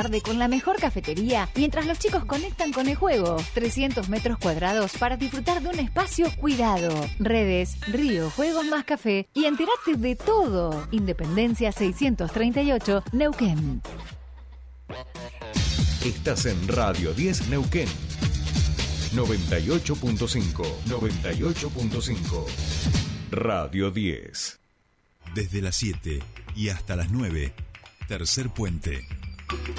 tarde con la mejor cafetería mientras los chicos conectan con el juego. 300 metros cuadrados para disfrutar de un espacio cuidado. Redes, Río, Juegos más Café y enterate de todo. Independencia 638, Neuquén. Estás en Radio 10 Neuquén. 98.5. 98.5. Radio 10. Desde las 7 y hasta las 9. Tercer puente. Thank you.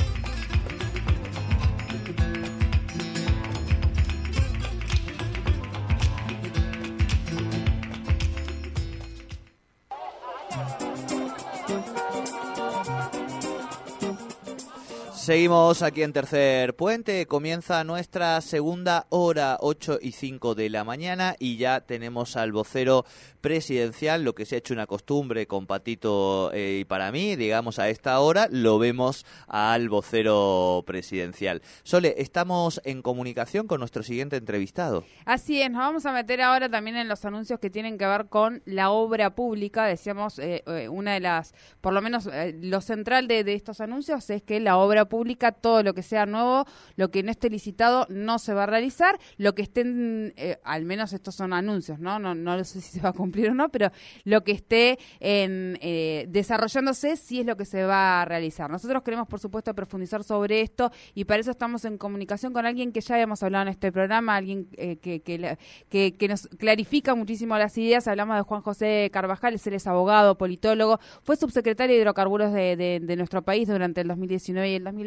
Seguimos aquí en Tercer Puente, comienza nuestra segunda hora, 8 y 5 de la mañana y ya tenemos al vocero presidencial, lo que se ha hecho una costumbre con Patito eh, y para mí, digamos a esta hora, lo vemos al vocero presidencial. Sole, estamos en comunicación con nuestro siguiente entrevistado. Así es, nos vamos a meter ahora también en los anuncios que tienen que ver con la obra pública, decíamos, eh, eh, una de las, por lo menos lo central de, de estos anuncios es que la obra pública todo lo que sea nuevo, lo que no esté licitado no se va a realizar, lo que estén, eh, al menos estos son anuncios, ¿no? ¿no? No sé si se va a cumplir o no, pero lo que esté en, eh, desarrollándose sí es lo que se va a realizar. Nosotros queremos, por supuesto, profundizar sobre esto y para eso estamos en comunicación con alguien que ya habíamos hablado en este programa, alguien eh, que, que, que, nos clarifica muchísimo las ideas. Hablamos de Juan José Carvajal, él es abogado, politólogo, fue subsecretario de hidrocarburos de, de, de nuestro país durante el 2019 y el 2020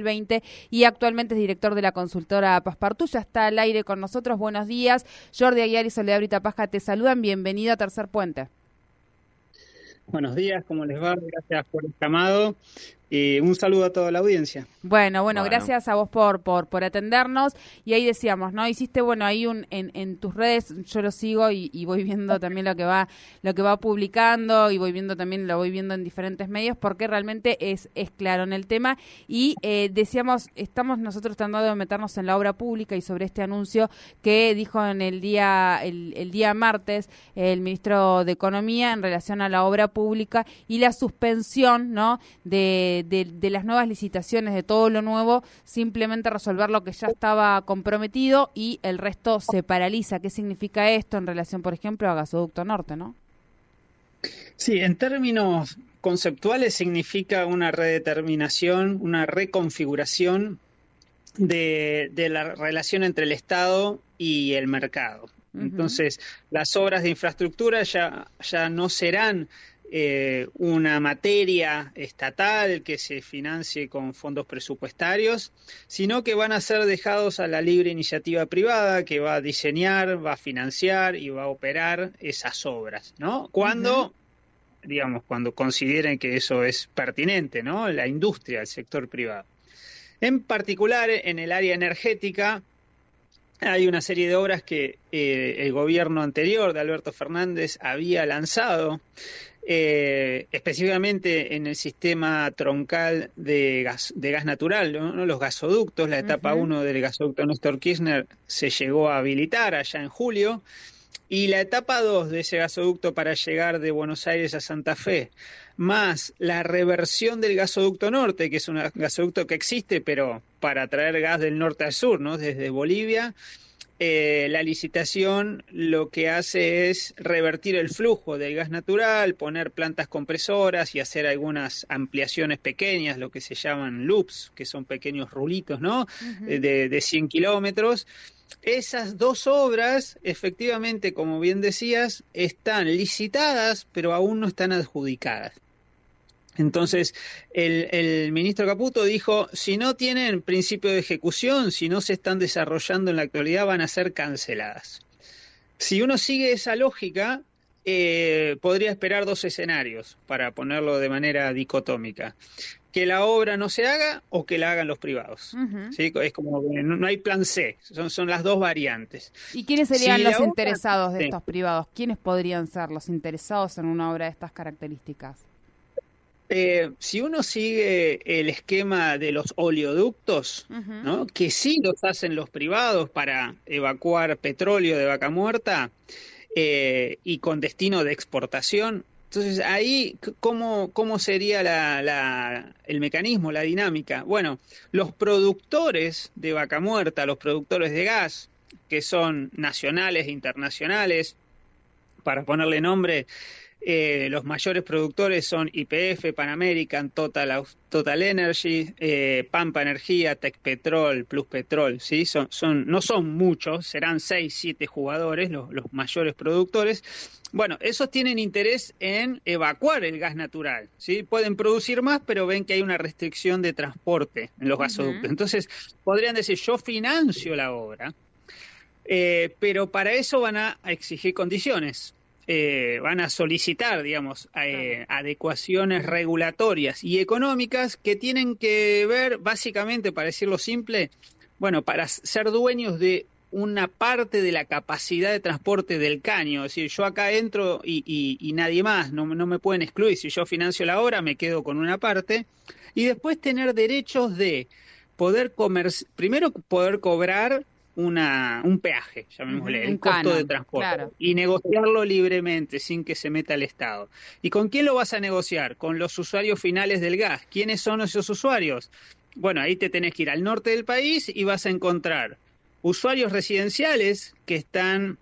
y actualmente es director de la consultora Paspartu. Ya está al aire con nosotros. Buenos días. Jordi Aguiar y Soledad Brita te saludan. Bienvenido a Tercer Puente. Buenos días, ¿cómo les va? Gracias por el llamado. Y un saludo a toda la audiencia. Bueno, bueno, gracias a vos por, por, por atendernos. Y ahí decíamos, ¿no? Hiciste, bueno, ahí un, en, en tus redes, yo lo sigo y, voy viendo también lo que va, lo que va publicando y voy viendo también, lo voy viendo en diferentes medios, porque realmente es, es claro en el tema. Y eh, decíamos, estamos nosotros tratando de meternos en la obra pública y sobre este anuncio que dijo en el día, el, el día martes el ministro de Economía en relación a la obra pública y la suspensión, ¿no? De de, las nuevas licitaciones, de todo lo nuevo, simplemente resolver lo que ya estaba comprometido y el resto se paraliza. ¿Qué significa esto en relación, por ejemplo, a Gasoducto Norte, no? Sí, en términos conceptuales significa una redeterminación, una reconfiguración de, la relación entre el Estado y el mercado. Entonces, las obras de infraestructura ya, ya no serán eh, una materia estatal que se financie con fondos presupuestarios, sino que van a ser dejados a la libre iniciativa privada que va a diseñar, va a financiar y va a operar esas obras, ¿no? Cuando, digamos, cuando consideren que eso es pertinente, ¿no? La industria, el sector privado. En particular, en el área energética, hay una serie de obras que eh, el gobierno anterior de Alberto Fernández había lanzado eh, específicamente en el sistema troncal de gas, de gas natural, ¿no? los gasoductos, la etapa 1 del gasoducto Néstor Kirchner se llegó a habilitar allá en julio, y la etapa 2 de ese gasoducto para llegar de Buenos Aires a Santa Fe, más la reversión del gasoducto norte, que es un gasoducto que existe, pero para traer gas del norte al sur, ¿no? desde Bolivia, eh, la licitación lo que hace es revertir el flujo del gas natural, poner plantas compresoras y hacer algunas ampliaciones pequeñas, lo que se llaman loops, que son pequeños rulitos, ¿no? Eh, de, de 100 kilómetros. Esas dos obras, efectivamente, como bien decías, están licitadas, pero aún no están adjudicadas. Entonces, el, ministro Caputo dijo, si no tienen principio de ejecución, si no se están desarrollando en la actualidad, van a ser canceladas. Si uno sigue esa lógica, eh, podría esperar dos escenarios, para ponerlo de manera dicotómica. Que la obra no se haga o que la hagan los privados. Es como no, hay plan C, son, son las dos variantes. ¿Y quiénes serían los interesados de estos privados? ¿Quiénes podrían ser los interesados en una obra de estas características? Eh, si uno sigue el esquema de los oleoductos, ¿no? que sí los hacen los privados para evacuar petróleo de vaca muerta eh, y con destino de exportación, Entonces, ahí, ¿cómo, cómo sería la, la, el mecanismo, la dinámica? Bueno, los productores de vaca muerta, los productores de gas, que son nacionales e internacionales, para ponerle nombre, eh, los mayores productores son IPF, Pan American, Total, Total Energy, eh, Pampa Energía, Tech Petrol, Plus Petrol, ¿sí? Son, son, no son muchos, serán 6, 7 jugadores, los, los, mayores productores. Bueno, esos tienen interés en evacuar el gas natural, ¿sí? Pueden producir más, pero ven que hay una restricción de transporte en los gasoductos. Uh -huh. Entonces, podrían decir, yo financio la obra, eh, pero para eso van a exigir condiciones eh, van a solicitar, digamos, eh, adecuaciones regulatorias y económicas que tienen que ver, básicamente, para decirlo simple, bueno, para ser dueños de una parte de la capacidad de transporte del caño. Es decir, yo acá entro y, y, y nadie más, no, no me pueden excluir. Si yo financio la obra, me quedo con una parte. Y después tener derechos de poder comer, primero poder cobrar una, un peaje, llamémosle, el costo canon, de transporte, claro. y negociarlo libremente, sin que se meta el Estado. ¿Y con quién lo vas a negociar? Con los usuarios finales del gas. ¿Quiénes son esos usuarios? Bueno, ahí te tenés que ir al norte del país y vas a encontrar usuarios residenciales que están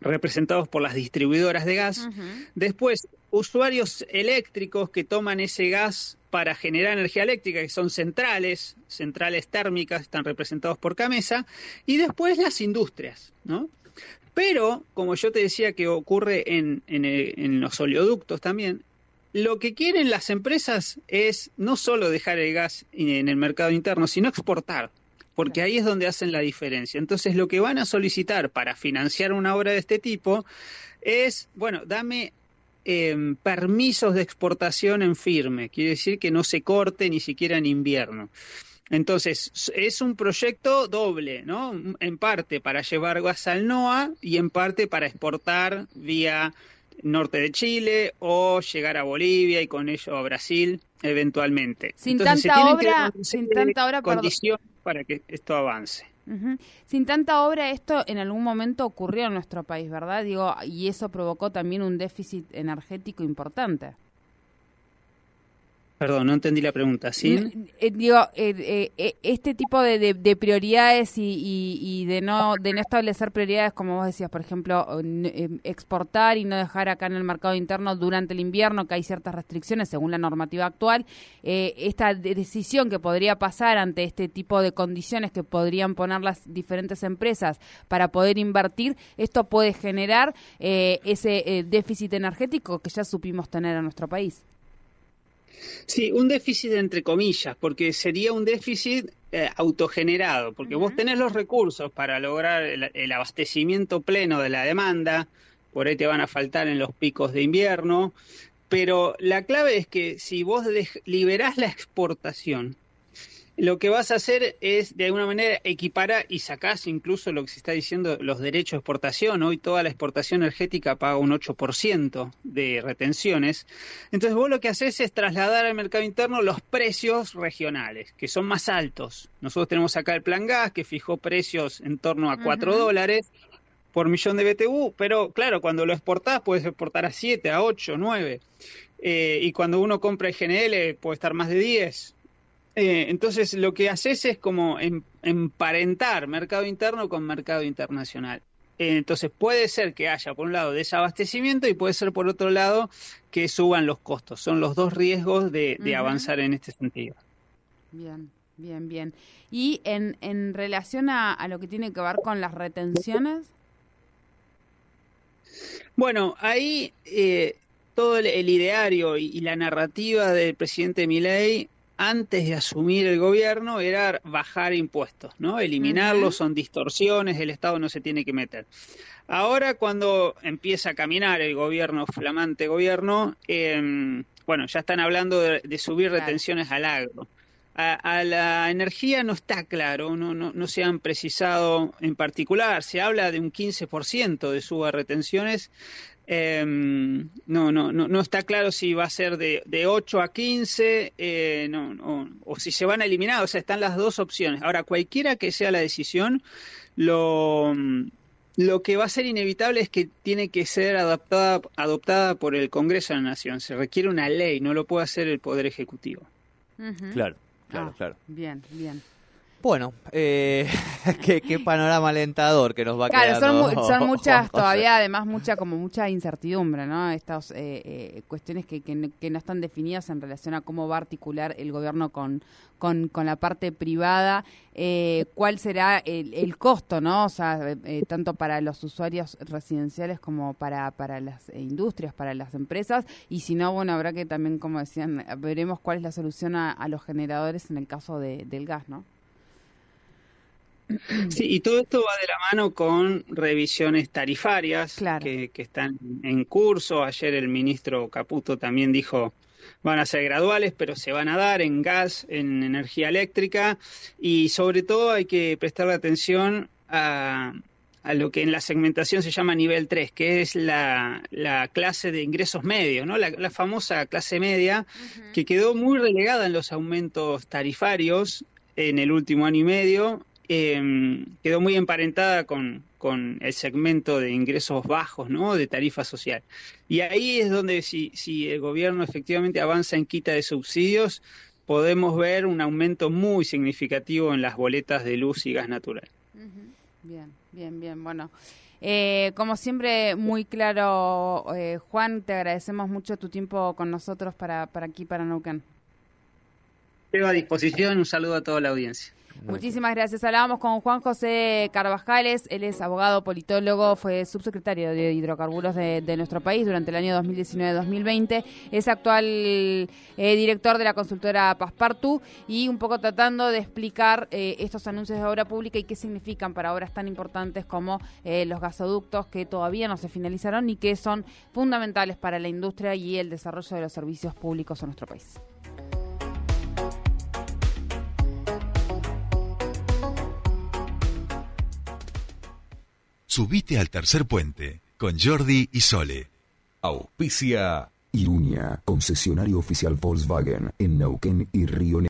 representados por las distribuidoras de gas. Uh -huh. Después, usuarios eléctricos que toman ese gas para generar energía eléctrica, que son centrales, centrales térmicas, están representados por Camesa, y después las industrias, ¿no? Pero, como yo te decía que ocurre en, en, en los oleoductos también, lo que quieren las empresas es no solo dejar el gas en el mercado interno, sino exportar porque ahí es donde hacen la diferencia. Entonces, lo que van a solicitar para financiar una obra de este tipo es, bueno, dame eh, permisos de exportación en firme, quiere decir que no se corte ni siquiera en invierno. Entonces, es un proyecto doble, ¿no? En parte para llevar gas al NOA y en parte para exportar vía norte de Chile o llegar a Bolivia y con ello a Brasil eventualmente. Sin Entonces, tanta obra, sin tanta obra, condición para que esto avance. Sin tanta obra, esto en algún momento ocurrió en nuestro país, ¿verdad? Digo, y eso provocó también un déficit energético importante. Perdón, no entendí la pregunta. ¿Sí? Eh, digo, eh, eh, este tipo de, de, de prioridades y, de no de no establecer prioridades, como vos decías, por ejemplo, exportar y no dejar acá en el mercado interno durante el invierno, que hay ciertas restricciones según la normativa actual, esta decisión que podría pasar ante este tipo de condiciones que podrían poner las diferentes empresas para poder invertir, esto puede generar ese déficit energético que ya supimos tener en nuestro país. Sí, un déficit entre comillas, porque sería un déficit eh, autogenerado, porque uh -huh. vos tenés los recursos para lograr el, el, abastecimiento pleno de la demanda, por ahí te van a faltar en los picos de invierno, pero la clave es que si vos liberás la exportación, lo que vas a hacer es de alguna manera equiparar y sacás incluso lo que se está diciendo los derechos de exportación. Hoy toda la exportación energética paga un 8% de retenciones. Entonces vos lo que haces es trasladar al mercado interno los precios regionales, que son más altos. Nosotros tenemos acá el plan gas que fijó precios en torno a 4 uh -huh. dólares por millón de BTU, pero claro, cuando lo exportás puedes exportar a 7, a 8, 9. Eh, y cuando uno compra el GNL puede estar más de 10. Eh, entonces, lo que haces es como em, emparentar mercado interno con mercado internacional. Eh, entonces, puede ser que haya, por un lado, desabastecimiento y puede ser, por otro lado, que suban los costos. Son los dos riesgos de, de uh -huh. avanzar en este sentido. Bien, bien, bien. Y en, en relación a, a, lo que tiene que ver con las retenciones. Bueno, ahí eh, todo el, el ideario y, y, la narrativa del presidente Milei antes de asumir el gobierno era bajar impuestos, ¿no? Eliminarlos, son distorsiones, el Estado no se tiene que meter. Ahora cuando empieza a caminar el gobierno, flamante gobierno, eh, bueno, ya están hablando de, de subir retenciones al agro. A, a, la energía no está claro, no, no, no, se han precisado en particular, se habla de un 15% de suba retenciones, eh, no, no, no, no está claro si va a ser de, de 8 a 15 eh, no, no, o si se van a eliminar, o sea, están las dos opciones. Ahora, cualquiera que sea la decisión, lo, lo que va a ser inevitable es que tiene que ser adaptada, adoptada por el Congreso de la Nación. Se requiere una ley, no lo puede hacer el Poder Ejecutivo. Claro, claro, Ah, claro. Bien, bien. Bueno, eh, qué, qué panorama alentador que nos va Claro, son, mu- son muchas, todavía además mucha como mucha incertidumbre, ¿no? Estas eh, eh, cuestiones que, que, no- que no están definidas en relación a cómo va a articular el gobierno con, con, con la parte privada, eh, cuál será el, el costo, ¿no? O sea, eh, eh, tanto para los usuarios residenciales como para, para las industrias, para las empresas, y si no, bueno, habrá que también, como decían, veremos cuál es la solución a, a los generadores en el caso de- del gas, ¿no? Sí, y todo esto va de la mano con revisiones tarifarias Claro. que, que están en curso. Ayer el ministro Caputo también dijo van a ser graduales, pero se van a dar en gas, en energía eléctrica y sobre todo hay que prestarle atención a, a lo que en la segmentación se llama nivel 3, que es la, la clase de ingresos medios, ¿no? la, la famosa clase media que quedó muy relegada en los aumentos tarifarios en el último año y medio eh, quedó muy emparentada con, con el segmento de ingresos bajos, ¿no? De tarifa social. Y ahí es donde si, si el gobierno efectivamente avanza en quita de subsidios, podemos ver un aumento muy significativo en las boletas de luz y gas natural. Bien, bien, bien. Bueno, eh, como siempre, muy claro, eh, Juan, te agradecemos mucho tu tiempo con nosotros para, para aquí, para Neuquén. Quedo a disposición, un saludo a toda la audiencia. Muchísimas gracias. Hablábamos con Juan José Carvajales, él es abogado, politólogo, fue subsecretario de hidrocarburos de, nuestro país durante el año 2019-2020, es actual eh, director de la consultora Paspartu y un poco tratando de explicar eh, estos anuncios de obra pública y qué significan para obras tan importantes como eh, los gasoductos que todavía no se finalizaron y que son fundamentales para la industria y el desarrollo de los servicios públicos en nuestro país. Subite al tercer puente con Jordi y Sole. Auspicia Iruña, concesionario oficial Volkswagen en Neuquén y Río